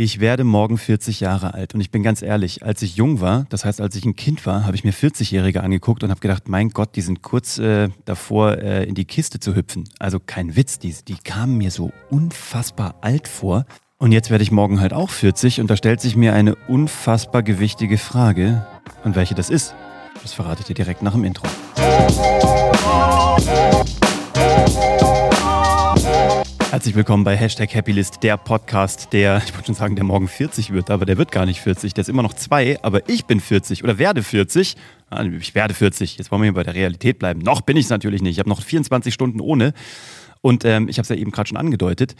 Ich werde morgen 40 Jahre alt und ich bin ganz ehrlich, als ich jung war, das heißt als ich ein Kind war, habe ich mir 40-Jährige angeguckt und habe gedacht, mein Gott, die sind kurz äh, davor, äh, in die Kiste zu hüpfen. Also kein Witz, die, die kamen mir so unfassbar alt vor. Und jetzt werde ich morgen halt auch 40 und da stellt sich mir eine unfassbar gewichtige Frage. Und welche das ist, das verrate ich dir direkt nach dem Intro. Herzlich willkommen bei Hashtag Happylist, der Podcast, der, ich wollte schon sagen, der morgen 40 wird, aber der wird gar nicht 40. Der ist immer noch zwei, aber ich bin 40 oder werde 40. Ah, ich werde 40. Jetzt wollen wir hier bei der Realität bleiben. Noch bin ich es natürlich nicht. Ich habe noch 24 Stunden ohne. Und ähm, ich habe es ja eben gerade schon angedeutet.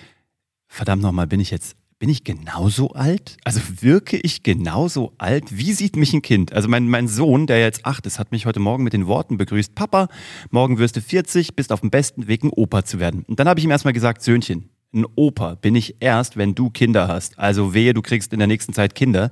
Verdammt nochmal, bin ich jetzt bin ich genauso alt? Also wirke ich genauso alt? Wie sieht mich ein Kind? Also mein, mein Sohn, der jetzt acht ist, hat mich heute Morgen mit den Worten begrüßt, Papa, morgen wirst du 40, bist auf dem besten Weg, ein Opa zu werden. Und dann habe ich ihm erstmal gesagt, Söhnchen, ein Opa bin ich erst, wenn du Kinder hast. Also wehe, du kriegst in der nächsten Zeit Kinder,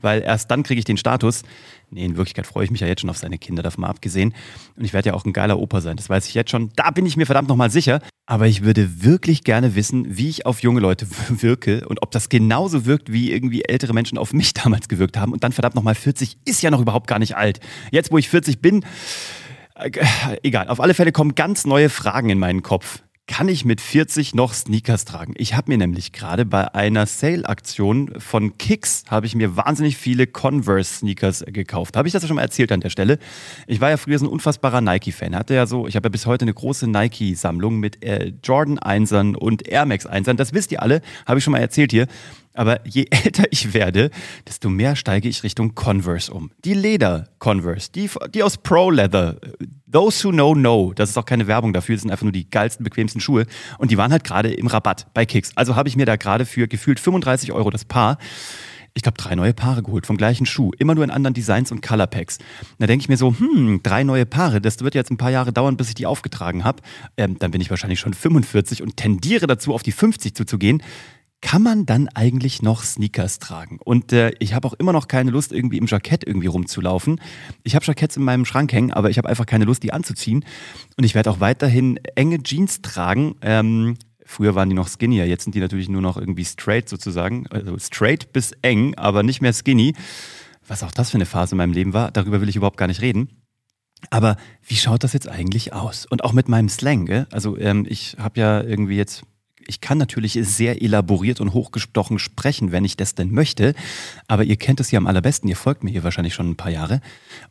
weil erst dann kriege ich den Status. Nee, in Wirklichkeit freue ich mich ja jetzt schon auf seine Kinder, davon mal abgesehen. Und ich werde ja auch ein geiler Opa sein, das weiß ich jetzt schon. Da bin ich mir verdammt nochmal sicher. Aber ich würde wirklich gerne wissen, wie ich auf junge Leute wirke und ob das genauso wirkt, wie irgendwie ältere Menschen auf mich damals gewirkt haben. Und dann verdammt nochmal 40 ist ja noch überhaupt gar nicht alt. Jetzt, wo ich 40 bin, äh, egal. Auf alle Fälle kommen ganz neue Fragen in meinen Kopf kann ich mit 40 noch Sneakers tragen? Ich habe mir nämlich gerade bei einer Sale-Aktion von Kicks habe ich mir wahnsinnig viele Converse-Sneakers gekauft. Habe ich das ja schon mal erzählt an der Stelle? Ich war ja früher so ein unfassbarer Nike-Fan. Hatte ja so, ich habe ja bis heute eine große Nike-Sammlung mit äh, Jordan 1ern und Air Max 1ern. Das wisst ihr alle, habe ich schon mal erzählt hier. Aber je älter ich werde, desto mehr steige ich Richtung Converse um. Die Leder-Converse, die, die aus Pro-Leather. Those who know, know. Das ist auch keine Werbung dafür, das sind einfach nur die geilsten, bequemsten Schuhe. Und die waren halt gerade im Rabatt bei Kicks. Also habe ich mir da gerade für gefühlt 35 Euro das Paar ich glaube, drei neue Paare geholt vom gleichen Schuh. Immer nur in anderen Designs und Color Packs. Da denke ich mir so, hm, drei neue Paare, das wird jetzt ein paar Jahre dauern, bis ich die aufgetragen habe. Ähm, dann bin ich wahrscheinlich schon 45 und tendiere dazu, auf die 50 zuzugehen kann man dann eigentlich noch Sneakers tragen? Und äh, ich habe auch immer noch keine Lust, irgendwie im Jackett irgendwie rumzulaufen. Ich habe Jacketts in meinem Schrank hängen, aber ich habe einfach keine Lust, die anzuziehen. Und ich werde auch weiterhin enge Jeans tragen. Ähm, früher waren die noch skinnier, jetzt sind die natürlich nur noch irgendwie straight sozusagen. Also straight bis eng, aber nicht mehr skinny. Was auch das für eine Phase in meinem Leben war, darüber will ich überhaupt gar nicht reden. Aber wie schaut das jetzt eigentlich aus? Und auch mit meinem Slang, gell? Also ähm, ich habe ja irgendwie jetzt ich kann natürlich sehr elaboriert und hochgestochen sprechen, wenn ich das denn möchte. Aber ihr kennt es ja am allerbesten. Ihr folgt mir hier wahrscheinlich schon ein paar Jahre.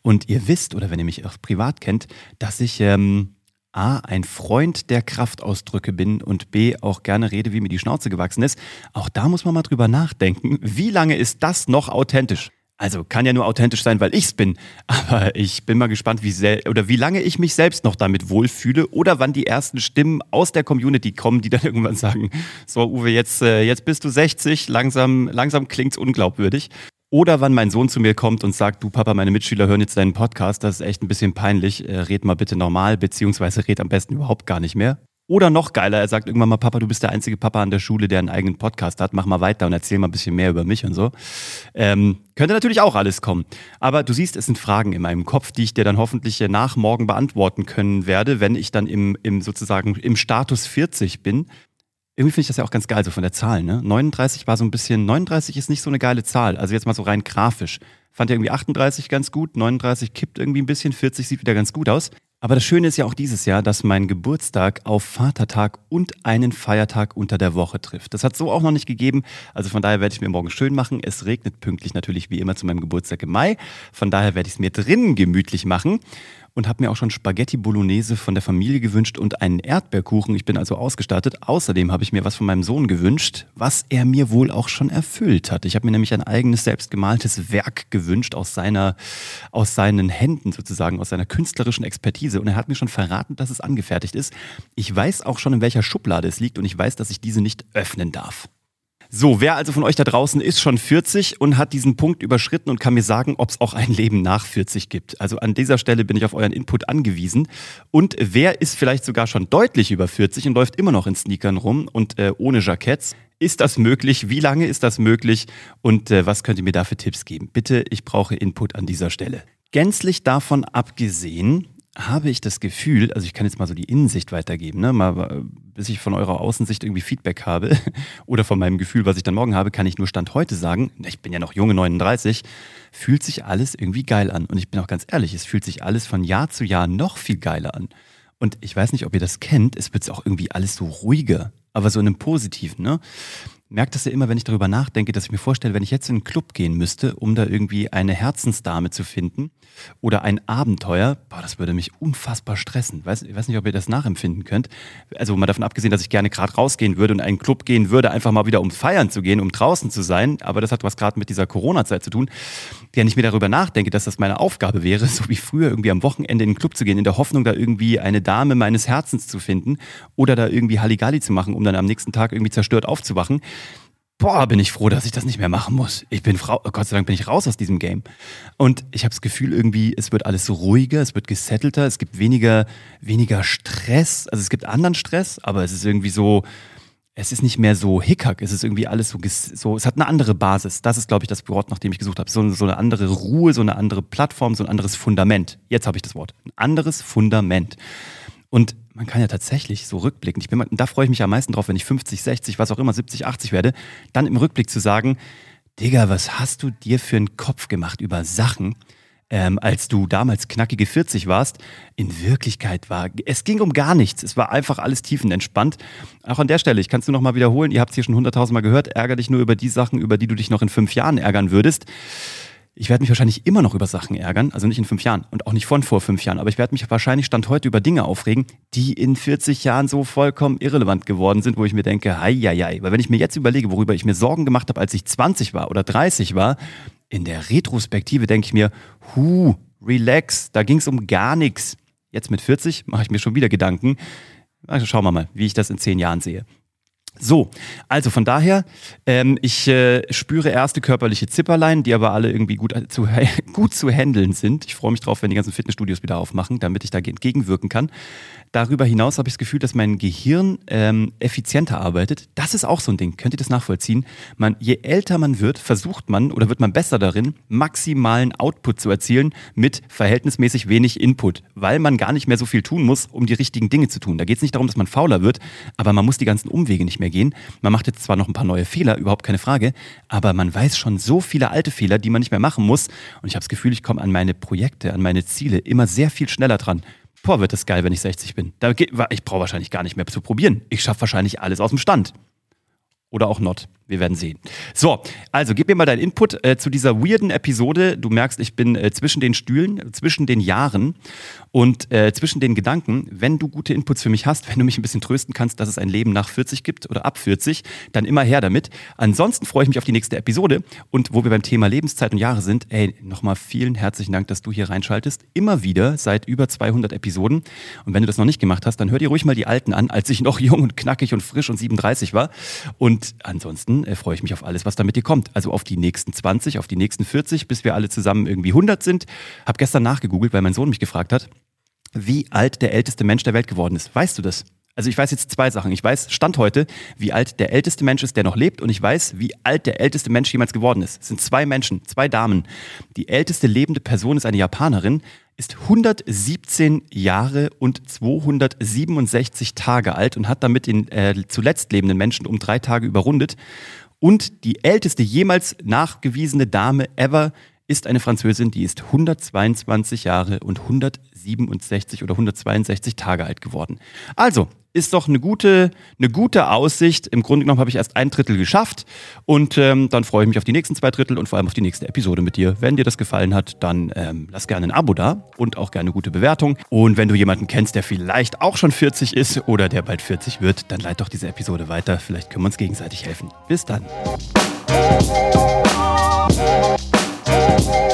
Und ihr wisst, oder wenn ihr mich auch privat kennt, dass ich ähm, A, ein Freund der Kraftausdrücke bin und B, auch gerne rede, wie mir die Schnauze gewachsen ist. Auch da muss man mal drüber nachdenken. Wie lange ist das noch authentisch? Also kann ja nur authentisch sein, weil ich's bin. Aber ich bin mal gespannt, wie sehr oder wie lange ich mich selbst noch damit wohlfühle oder wann die ersten Stimmen aus der Community kommen, die dann irgendwann sagen: So, Uwe, jetzt, äh, jetzt bist du 60, langsam, langsam klingt's unglaubwürdig. Oder wann mein Sohn zu mir kommt und sagt, du Papa, meine Mitschüler hören jetzt deinen Podcast, das ist echt ein bisschen peinlich, äh, red mal bitte normal, beziehungsweise red am besten überhaupt gar nicht mehr. Oder noch geiler, er sagt irgendwann mal, Papa, du bist der einzige Papa an der Schule, der einen eigenen Podcast hat. Mach mal weiter und erzähl mal ein bisschen mehr über mich und so. Ähm, könnte natürlich auch alles kommen. Aber du siehst, es sind Fragen in meinem Kopf, die ich dir dann hoffentlich nach morgen beantworten können werde, wenn ich dann im, im sozusagen im Status 40 bin. Irgendwie finde ich das ja auch ganz geil, so von der Zahl, ne? 39 war so ein bisschen, 39 ist nicht so eine geile Zahl. Also jetzt mal so rein grafisch. Fand ja irgendwie 38 ganz gut, 39 kippt irgendwie ein bisschen, 40 sieht wieder ganz gut aus. Aber das Schöne ist ja auch dieses Jahr, dass mein Geburtstag auf Vatertag und einen Feiertag unter der Woche trifft. Das hat so auch noch nicht gegeben. Also von daher werde ich mir morgen schön machen. Es regnet pünktlich natürlich wie immer zu meinem Geburtstag im Mai. Von daher werde ich es mir drinnen gemütlich machen und habe mir auch schon Spaghetti Bolognese von der Familie gewünscht und einen Erdbeerkuchen. Ich bin also ausgestattet. Außerdem habe ich mir was von meinem Sohn gewünscht, was er mir wohl auch schon erfüllt hat. Ich habe mir nämlich ein eigenes selbstgemaltes Werk gewünscht aus seiner aus seinen Händen sozusagen, aus seiner künstlerischen Expertise und er hat mir schon verraten, dass es angefertigt ist. Ich weiß auch schon in welcher Schublade es liegt und ich weiß, dass ich diese nicht öffnen darf. So, wer also von euch da draußen ist schon 40 und hat diesen Punkt überschritten und kann mir sagen, ob es auch ein Leben nach 40 gibt. Also an dieser Stelle bin ich auf euren Input angewiesen. Und wer ist vielleicht sogar schon deutlich über 40 und läuft immer noch in Sneakern rum und äh, ohne Jacketts? Ist das möglich? Wie lange ist das möglich? Und äh, was könnt ihr mir da für Tipps geben? Bitte, ich brauche Input an dieser Stelle. Gänzlich davon abgesehen, habe ich das Gefühl, also ich kann jetzt mal so die Innensicht weitergeben, ne? mal, bis ich von eurer Außensicht irgendwie Feedback habe oder von meinem Gefühl, was ich dann morgen habe, kann ich nur Stand heute sagen, ich bin ja noch junge 39, fühlt sich alles irgendwie geil an. Und ich bin auch ganz ehrlich, es fühlt sich alles von Jahr zu Jahr noch viel geiler an. Und ich weiß nicht, ob ihr das kennt, es wird auch irgendwie alles so ruhiger, aber so in einem positiven, ne? Merke das ja immer, wenn ich darüber nachdenke, dass ich mir vorstelle, wenn ich jetzt in einen Club gehen müsste, um da irgendwie eine Herzensdame zu finden oder ein Abenteuer, boah, das würde mich unfassbar stressen. Weiß, ich weiß nicht, ob ihr das nachempfinden könnt. Also mal davon abgesehen, dass ich gerne gerade rausgehen würde und in einen Club gehen würde, einfach mal wieder um feiern zu gehen, um draußen zu sein. Aber das hat was gerade mit dieser Corona-Zeit zu tun. Wenn ich mir darüber nachdenke, dass das meine Aufgabe wäre, so wie früher irgendwie am Wochenende in den Club zu gehen, in der Hoffnung, da irgendwie eine Dame meines Herzens zu finden oder da irgendwie Halligalli zu machen, um dann am nächsten Tag irgendwie zerstört aufzuwachen boah, bin ich froh, dass ich das nicht mehr machen muss. Ich bin Frau, Gott sei Dank bin ich raus aus diesem Game. Und ich habe das Gefühl irgendwie, es wird alles ruhiger, es wird gesettelter, es gibt weniger, weniger Stress. Also es gibt anderen Stress, aber es ist irgendwie so, es ist nicht mehr so hickhack, es ist irgendwie alles so, so es hat eine andere Basis. Das ist, glaube ich, das Wort, nach dem ich gesucht habe. So, so eine andere Ruhe, so eine andere Plattform, so ein anderes Fundament. Jetzt habe ich das Wort. Ein anderes Fundament. Und man kann ja tatsächlich so rückblicken. Ich bin, da freue ich mich am meisten drauf, wenn ich 50, 60, was auch immer, 70, 80 werde, dann im Rückblick zu sagen, Digga, was hast du dir für einen Kopf gemacht über Sachen, ähm, als du damals knackige 40 warst? In Wirklichkeit war, es ging um gar nichts. Es war einfach alles tiefenentspannt. Auch an der Stelle, ich kann es nur noch mal wiederholen, ihr habt es hier schon hunderttausendmal gehört, ärger dich nur über die Sachen, über die du dich noch in fünf Jahren ärgern würdest ich werde mich wahrscheinlich immer noch über Sachen ärgern, also nicht in fünf Jahren und auch nicht von vor fünf Jahren, aber ich werde mich wahrscheinlich Stand heute über Dinge aufregen, die in 40 Jahren so vollkommen irrelevant geworden sind, wo ich mir denke, hei, hei, hei. Weil wenn ich mir jetzt überlege, worüber ich mir Sorgen gemacht habe, als ich 20 war oder 30 war, in der Retrospektive denke ich mir, hu, relax, da ging es um gar nichts. Jetzt mit 40 mache ich mir schon wieder Gedanken. Also schauen wir mal, wie ich das in zehn Jahren sehe. So, also von daher, ähm, ich äh, spüre erste körperliche Zipperlein, die aber alle irgendwie gut zu, gut zu handeln sind. Ich freue mich drauf, wenn die ganzen Fitnessstudios wieder aufmachen, damit ich da entgegenwirken kann. Darüber hinaus habe ich das Gefühl, dass mein Gehirn ähm, effizienter arbeitet. Das ist auch so ein Ding. Könnt ihr das nachvollziehen? Man, je älter man wird, versucht man oder wird man besser darin, maximalen Output zu erzielen mit verhältnismäßig wenig Input, weil man gar nicht mehr so viel tun muss, um die richtigen Dinge zu tun. Da geht es nicht darum, dass man fauler wird, aber man muss die ganzen Umwege nicht mehr gehen. Man macht jetzt zwar noch ein paar neue Fehler, überhaupt keine Frage, aber man weiß schon so viele alte Fehler, die man nicht mehr machen muss. Und ich habe das Gefühl, ich komme an meine Projekte, an meine Ziele immer sehr viel schneller dran boah, wird das geil, wenn ich 60 bin. Da ich brauche wahrscheinlich gar nicht mehr zu probieren. Ich schaffe wahrscheinlich alles aus dem Stand. Oder auch not. Wir werden sehen. So, also gib mir mal deinen Input äh, zu dieser weirden Episode. Du merkst, ich bin äh, zwischen den Stühlen, zwischen den Jahren und äh, zwischen den Gedanken. Wenn du gute Inputs für mich hast, wenn du mich ein bisschen trösten kannst, dass es ein Leben nach 40 gibt oder ab 40, dann immer her damit. Ansonsten freue ich mich auf die nächste Episode. Und wo wir beim Thema Lebenszeit und Jahre sind, ey, nochmal vielen herzlichen Dank, dass du hier reinschaltest. Immer wieder seit über 200 Episoden. Und wenn du das noch nicht gemacht hast, dann hör dir ruhig mal die alten an, als ich noch jung und knackig und frisch und 37 war. Und ansonsten äh, freue ich mich auf alles, was da mit dir kommt. Also auf die nächsten 20, auf die nächsten 40, bis wir alle zusammen irgendwie 100 sind. Hab gestern nachgegoogelt, weil mein Sohn mich gefragt hat, wie alt der älteste Mensch der Welt geworden ist. Weißt du das? Also ich weiß jetzt zwei Sachen. Ich weiß Stand heute, wie alt der älteste Mensch ist, der noch lebt, und ich weiß, wie alt der älteste Mensch jemals geworden ist. Es sind zwei Menschen, zwei Damen. Die älteste lebende Person ist eine Japanerin, ist 117 Jahre und 267 Tage alt und hat damit den äh, zuletzt lebenden Menschen um drei Tage überrundet. Und die älteste jemals nachgewiesene Dame ever ist eine Französin, die ist 122 Jahre und 167 oder 162 Tage alt geworden. Also, ist doch eine gute, eine gute Aussicht. Im Grunde genommen habe ich erst ein Drittel geschafft und ähm, dann freue ich mich auf die nächsten zwei Drittel und vor allem auf die nächste Episode mit dir. Wenn dir das gefallen hat, dann ähm, lass gerne ein Abo da und auch gerne eine gute Bewertung. Und wenn du jemanden kennst, der vielleicht auch schon 40 ist oder der bald 40 wird, dann leit doch diese Episode weiter. Vielleicht können wir uns gegenseitig helfen. Bis dann. Thank.